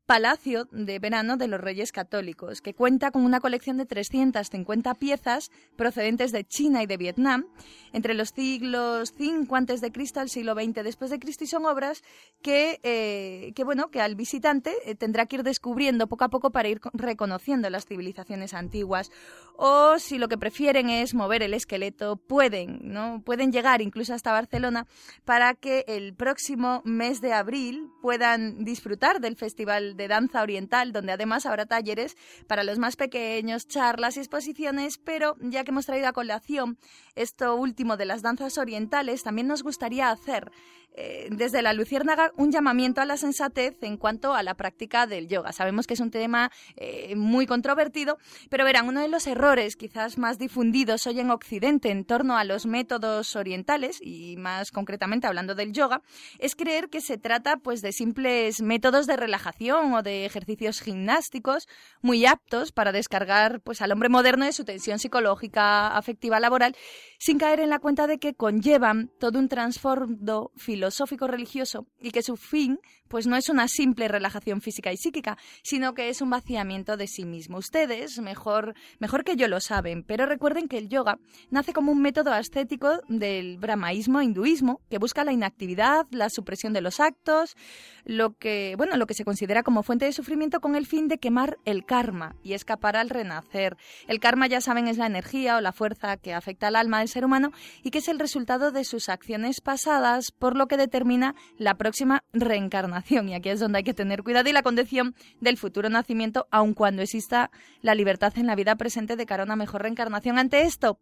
Palacio de Verano de los Reyes Católicos, que cuenta con una colección de 350 piezas procedentes de China y de Vietnam, entre los siglos 5 antes de Cristo al siglo XX después de Cristo y son obras que, eh, que bueno que al visitante eh, tendrá que ir descubriendo poco a poco para ir co- reconociendo las civilizaciones antiguas o si lo que prefieren es mover el esqueleto pueden no pueden llegar incluso hasta Barcelona para que el próximo mes de abril puedan disfrutar del Festival de Danza Oriental, donde además habrá talleres para los más pequeños, charlas y exposiciones, pero ya que hemos traído a colación esto último de las danzas orientales, también nos gustaría hacer eh, desde la Luciérnaga un llamamiento a la sensatez en cuanto a la práctica del yoga. Sabemos que es un tema eh, muy controvertido, pero verán, uno de los errores quizás más difundidos hoy en Occidente en torno a los métodos orientales, y más concretamente hablando del yoga, es creer que se trata pues de simples métodos de relajación o de ejercicios gimnásticos muy aptos para descargar pues al hombre moderno de su tensión psicológica, afectiva, laboral, sin caer en la cuenta de que conllevan todo un trasfondo filosófico religioso y que su fin pues no es una simple relajación física y psíquica, sino que es un vaciamiento de sí mismo. Ustedes mejor mejor que yo lo saben, pero recuerden que el yoga nace como un método ascético del brahmaísmo hinduismo que busca la inactividad, la supresión de los actos, lo que, bueno, lo que se considera como fuente de sufrimiento con el fin de quemar el karma y escapar al renacer. El karma, ya saben, es la energía o la fuerza que afecta al alma del ser humano y que es el resultado de sus acciones pasadas, por lo que determina la próxima reencarnación. Y aquí es donde hay que tener cuidado y la condición del futuro nacimiento, aun cuando exista la libertad en la vida presente de cara a una mejor reencarnación. Ante esto,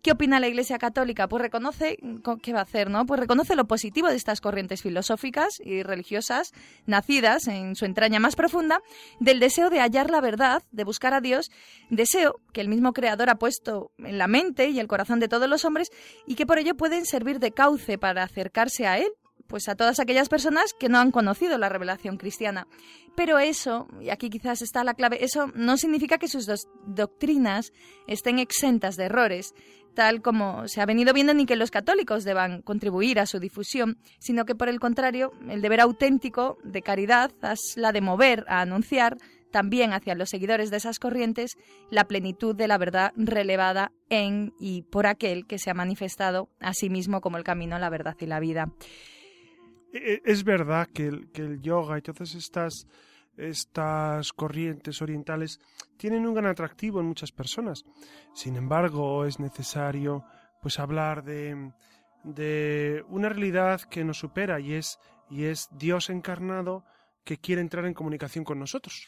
¿Qué opina la Iglesia Católica? Pues reconoce, ¿qué va a hacer, no? Pues reconoce lo positivo de estas corrientes filosóficas y religiosas nacidas en su entraña más profunda, del deseo de hallar la verdad, de buscar a Dios, deseo que el mismo Creador ha puesto en la mente y el corazón de todos los hombres y que por ello pueden servir de cauce para acercarse a Él, pues a todas aquellas personas que no han conocido la revelación cristiana. Pero eso, y aquí quizás está la clave, eso no significa que sus dos doctrinas estén exentas de errores, tal como se ha venido viendo, ni que los católicos deban contribuir a su difusión, sino que por el contrario, el deber auténtico de caridad es la de mover a anunciar también hacia los seguidores de esas corrientes la plenitud de la verdad relevada en y por aquel que se ha manifestado a sí mismo como el camino, la verdad y la vida. Eh, Es verdad que el, que el yoga y todas estas, estas corrientes orientales tienen un gran atractivo en muchas personas. Sin embargo, es necesario pues hablar de, de una realidad que nos supera y es, y es Dios encarnado que quiere entrar en comunicación con nosotros.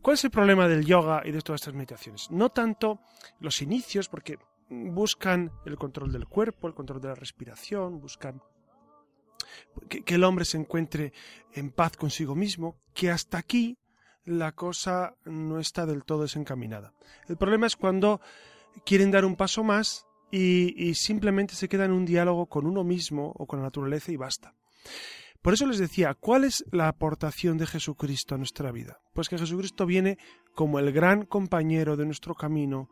¿Cuál es el problema del yoga y de todas estas meditaciones? No tanto los inicios, porque buscan el control del cuerpo, el control de la respiración, buscan que, el hombre se encuentre en paz consigo mismo, que hasta aquí la cosa no está del todo desencaminada. El problema es cuando quieren dar un paso más y, y simplemente se queda en un diálogo con uno mismo o con la naturaleza y basta. Por eso les decía, ¿cuál es la aportación de Jesucristo a nuestra vida? Pues que Jesucristo viene como el gran compañero de nuestro camino,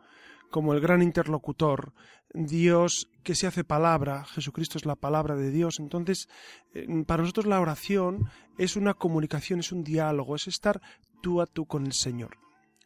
como el gran interlocutor, Dios que se hace palabra, Jesucristo es la palabra de Dios. Entonces, eh, para nosotros la oración es una comunicación, es un diálogo, es estar tú a tú con el Señor.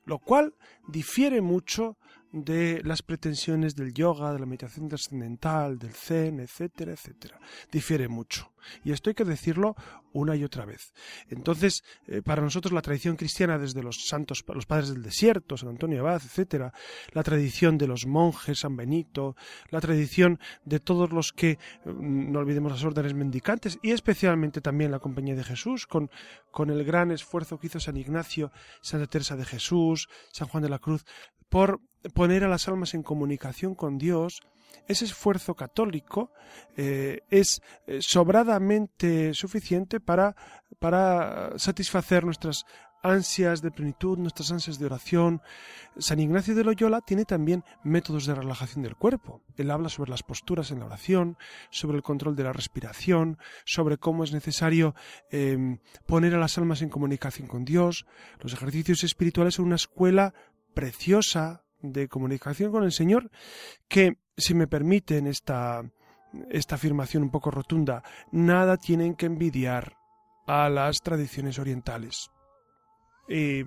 Lo cual difiere mucho de las pretensiones del yoga, de la meditación trascendental, del zen, etcétera, etcétera. Difiere mucho. Y esto hay que decirlo una y otra vez. Entonces, eh, para nosotros la tradición cristiana desde los santos, los padres del desierto, San Antonio Abad, etcétera, la tradición de los monjes, San Benito, la tradición de todos los que, eh, no olvidemos las órdenes mendicantes, y especialmente también la Compañía de Jesús, con, con el gran esfuerzo que hizo San Ignacio, Santa Teresa de Jesús, San Juan de la Cruz, por poner a las almas en comunicación con Dios, ese esfuerzo católico eh, es eh, sobradamente suficiente para, para satisfacer nuestras ansias de plenitud, nuestras ansias de oración. San Ignacio de Loyola tiene también métodos de relajación del cuerpo. Él habla sobre las posturas en la oración, sobre el control de la respiración, sobre cómo es necesario eh, poner a las almas en comunicación con Dios. Los ejercicios espirituales son una escuela preciosa de comunicación con el Señor que, si me permiten esta, esta afirmación un poco rotunda, nada tienen que envidiar a las tradiciones orientales. Y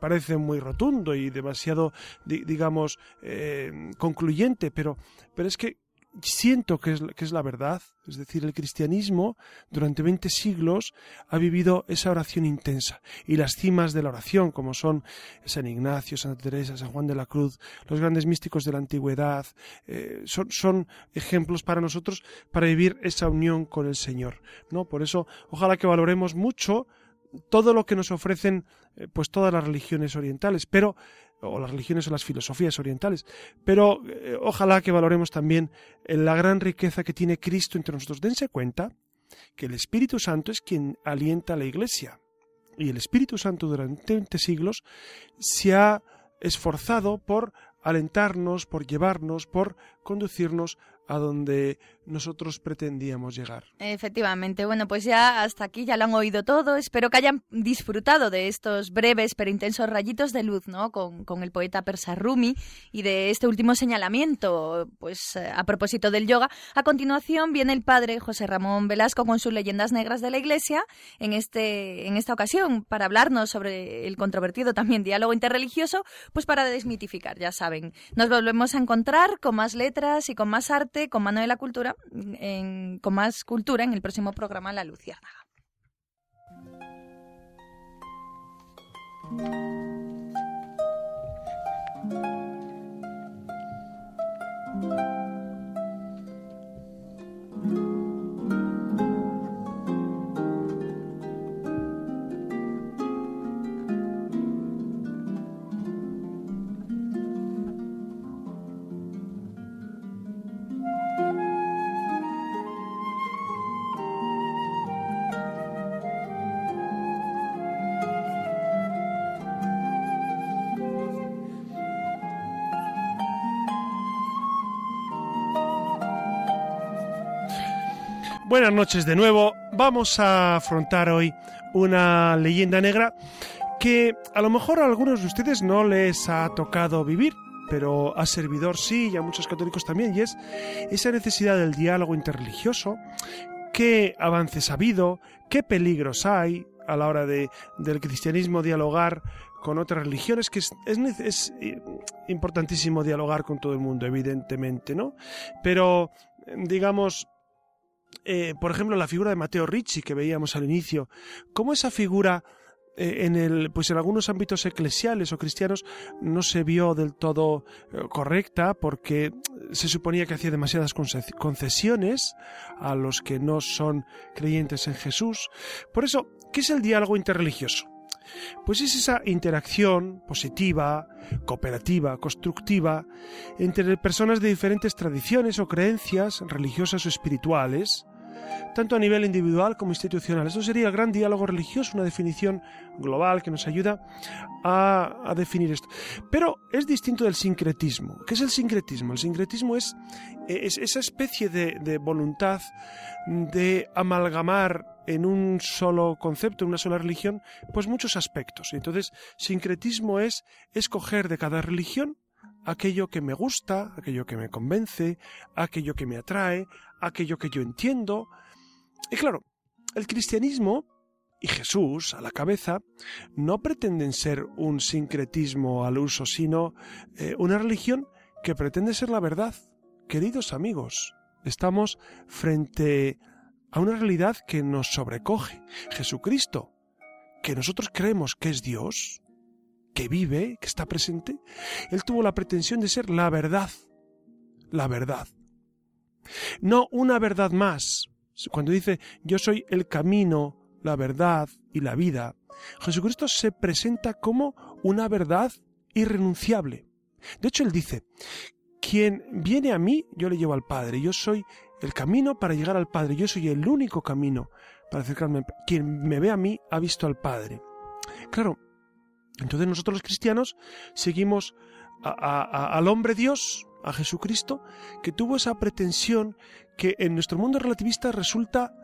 parece muy rotundo y demasiado, digamos, eh, concluyente, pero, pero es que siento que es, que es la verdad. Es decir, el cristianismo durante 20 siglos ha vivido esa oración intensa y las cimas de la oración, como son San Ignacio, Santa Teresa, San Juan de la Cruz, los grandes místicos de la antigüedad, eh, son, son ejemplos para nosotros para vivir esa unión con el Señor. ¿no? Por eso, ojalá que valoremos mucho todo lo que nos ofrecen eh, pues todas las religiones orientales, pero o las religiones o las filosofías orientales, pero eh, ojalá que valoremos también eh, la gran riqueza que tiene Cristo entre nosotros. Dense cuenta que el Espíritu Santo es quien alienta a la Iglesia y el Espíritu Santo durante 20 siglos se ha esforzado por alentarnos, por llevarnos, por conducirnos a donde nosotros pretendíamos llegar. Efectivamente, bueno, pues ya hasta aquí ya lo han oído todo. Espero que hayan disfrutado de estos breves pero intensos rayitos de luz, ¿no? Con, con el poeta persa Rumi y de este último señalamiento, pues eh, a propósito del yoga. A continuación viene el padre José Ramón Velasco con sus leyendas negras de la Iglesia en este en esta ocasión para hablarnos sobre el controvertido también diálogo interreligioso, pues para desmitificar, ya saben. Nos volvemos a encontrar con más letras y con más arte, con mano de la cultura con más cultura en el próximo programa La Luciérnaga. Buenas noches de nuevo. Vamos a afrontar hoy una leyenda negra que a lo mejor a algunos de ustedes no les ha tocado vivir, pero a servidor sí y a muchos católicos también, y es esa necesidad del diálogo interreligioso, qué avances ha habido, qué peligros hay a la hora de, del cristianismo dialogar con otras religiones, que es, es, es importantísimo dialogar con todo el mundo, evidentemente, ¿no? Pero, digamos, eh, por ejemplo, la figura de Mateo Ricci que veíamos al inicio, cómo esa figura eh, en el, pues en algunos ámbitos eclesiales o cristianos no se vio del todo eh, correcta porque se suponía que hacía demasiadas concesiones a los que no son creyentes en Jesús. Por eso, ¿qué es el diálogo interreligioso? Pues es esa interacción positiva, cooperativa, constructiva entre personas de diferentes tradiciones o creencias religiosas o espirituales, tanto a nivel individual como institucional. Eso sería el gran diálogo religioso, una definición global que nos ayuda a, definir esto. Pero es distinto del sincretismo. ¿Qué es el sincretismo? El sincretismo es, esa especie de voluntad de amalgamar en un solo concepto, en una sola religión, pues muchos aspectos. Entonces, sincretismo es escoger de cada religión aquello que me gusta, aquello que me convence, aquello que me atrae, aquello que yo entiendo. Y claro, el cristianismo y Jesús a la cabeza no pretenden ser un sincretismo al uso, sino eh, una religión que pretende ser la verdad. Queridos amigos, estamos frente a una realidad que nos sobrecoge. Jesucristo, que nosotros creemos que es Dios, que vive, que está presente, Él tuvo la pretensión de ser la verdad, la verdad. No una verdad más. Cuando dice yo soy el camino, la verdad y la vida, Jesucristo se presenta como una verdad irrenunciable. De hecho, él dice, quien viene a mí, yo le llevo al Padre. Yo soy el camino para llegar al Padre. Yo soy el único camino para acercarme. Quien me ve a mí ha visto al Padre. Claro, entonces nosotros los cristianos seguimos al hombre Dios, a Jesucristo, que tuvo esa pretensión que en nuestro mundo relativista resulta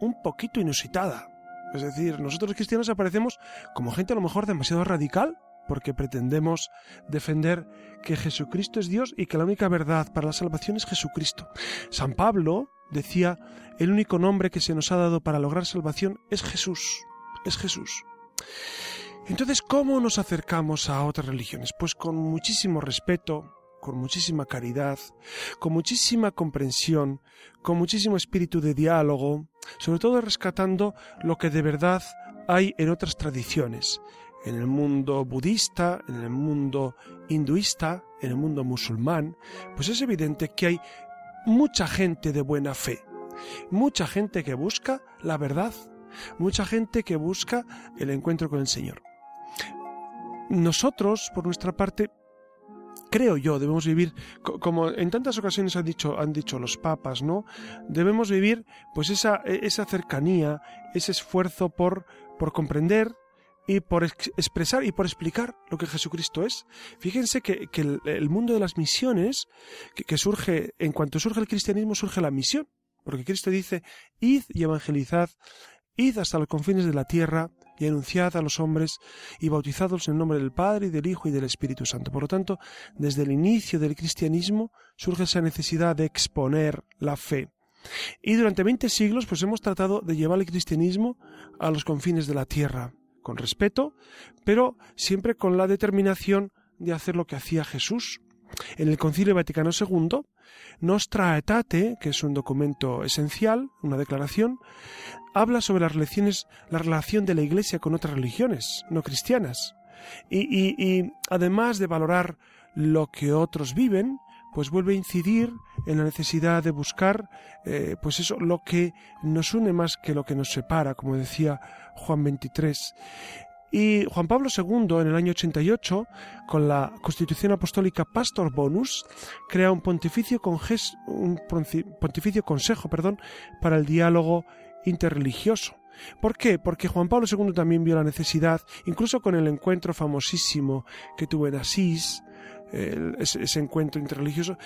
un poquito inusitada. Es decir, nosotros cristianos aparecemos como gente a lo mejor demasiado radical, porque pretendemos defender que Jesucristo es Dios y que la única verdad para la salvación es Jesucristo. San Pablo decía, el único nombre que se nos ha dado para lograr salvación es Jesús, es Jesús. Entonces, ¿cómo nos acercamos a otras religiones? Pues con muchísimo respeto, con muchísima caridad, con muchísima comprensión, con muchísimo espíritu de diálogo, sobre todo rescatando lo que de verdad hay en otras tradiciones, en el mundo budista, en el mundo hinduista, en el mundo musulmán, pues es evidente que hay mucha gente de buena fe, mucha gente que busca la verdad, mucha gente que busca el encuentro con el Señor. Nosotros, por nuestra parte, creo yo, debemos vivir, co- como en tantas ocasiones han dicho, han dicho los papas, ¿no? Debemos vivir, pues, esa, esa cercanía, ese esfuerzo por, por comprender y por ex- expresar y por explicar lo que Jesucristo es. Fíjense que, que el, mundo de las misiones, que surge, en cuanto surge el cristianismo, surge la misión. Porque Cristo dice, id y evangelizad, id hasta los confines de la tierra y anunciad a los hombres y bautizadlos en el nombre del Padre y del Hijo y del Espíritu Santo. Por lo tanto, desde el inicio del cristianismo surge esa necesidad de exponer la fe. Y durante 20 siglos pues hemos tratado de llevar el cristianismo a los confines de la tierra, con respeto, pero siempre con la determinación de hacer lo que hacía Jesús. En el Concilio Vaticano II, Nostra Aetate, que es un documento esencial, una declaración, habla sobre las relaciones, la relación de la Iglesia con otras religiones no cristianas. Y, además de valorar lo que otros viven, pues vuelve a incidir en la necesidad de buscar, eh, pues eso, lo que nos une más que lo que nos separa, como decía Juan 23. Y Juan Pablo II, en el año 88, con la Constitución Apostólica Pastor Bonus, crea un pontificio, un pontificio consejo perdón, para el diálogo interreligioso. ¿Por qué? Porque Juan Pablo II también vio la necesidad, incluso con el encuentro famosísimo que tuvo en Asís, ese encuentro interreligioso,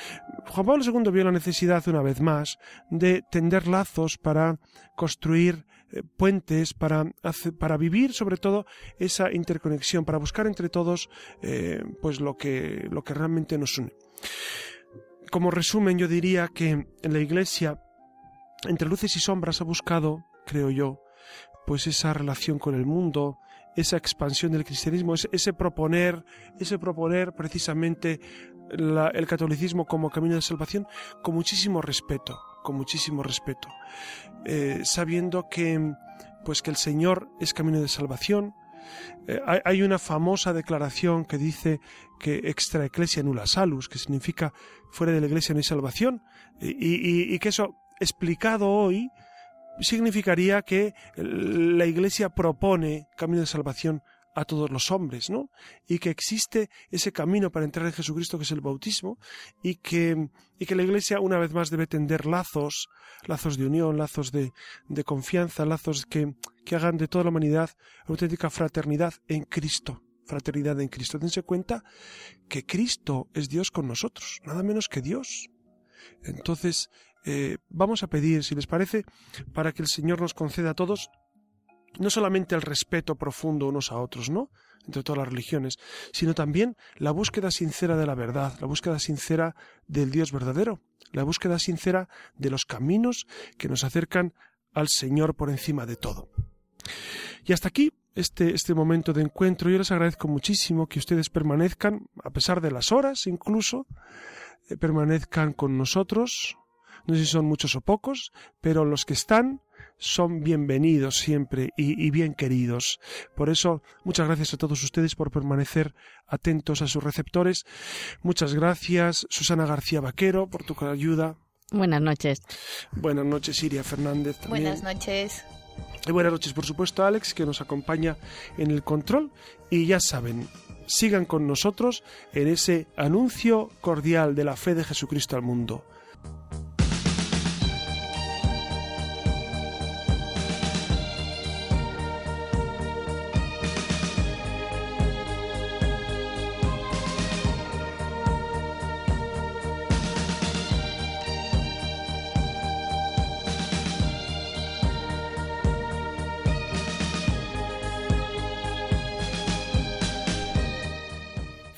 Juan Pablo II vio la necesidad, una vez más, de tender lazos para construir eh, puentes, para, para vivir sobre todo esa interconexión, para buscar entre todos eh, pues lo que, lo que realmente nos une. Como resumen, yo diría que en la Iglesia, entre luces y sombras, ha buscado, creo yo, pues esa relación con el mundo, esa expansión del cristianismo, ese, proponer, ese proponer precisamente el catolicismo como camino de salvación con muchísimo respeto, con muchísimo respeto, Eh, sabiendo que pues que el Señor es camino de salvación. Eh, hay, una famosa declaración que dice que extra ecclesia nulla salus, que significa fuera de la iglesia no hay salvación, y- y que eso explicado hoy significaría que la Iglesia propone camino de salvación a todos los hombres, ¿no? Y que existe ese camino para entrar en Jesucristo que es el bautismo y que, y que la Iglesia una vez más debe tender lazos, lazos de unión, lazos de, confianza, lazos que, que hagan de toda la humanidad auténtica fraternidad en Cristo. Fraternidad en Cristo. Dense cuenta que Cristo es Dios con nosotros, nada menos que Dios. Entonces, eh, vamos a pedir, si les parece, para que el Señor nos conceda a todos no solamente el respeto profundo unos a otros, ¿no? Entre todas las religiones, sino también la búsqueda sincera de la verdad, la búsqueda sincera del Dios verdadero, la búsqueda sincera de los caminos que nos acercan al Señor por encima de todo. Y hasta aquí este, este momento de encuentro. Yo les agradezco muchísimo que ustedes permanezcan, a pesar de las horas incluso, eh, permanezcan con nosotros. No sé si son muchos o pocos, pero los que están son bienvenidos siempre y, y bien queridos. Por eso, muchas gracias a todos ustedes por permanecer atentos a sus receptores. Muchas gracias, Susana García Vaquero, por tu ayuda. Buenas noches. Buenas noches, Iria Fernández. También. Buenas noches. Y buenas noches, por supuesto, a Alex, que nos acompaña en el control. Y ya saben, sigan con nosotros en ese anuncio cordial de la fe de Jesucristo al mundo.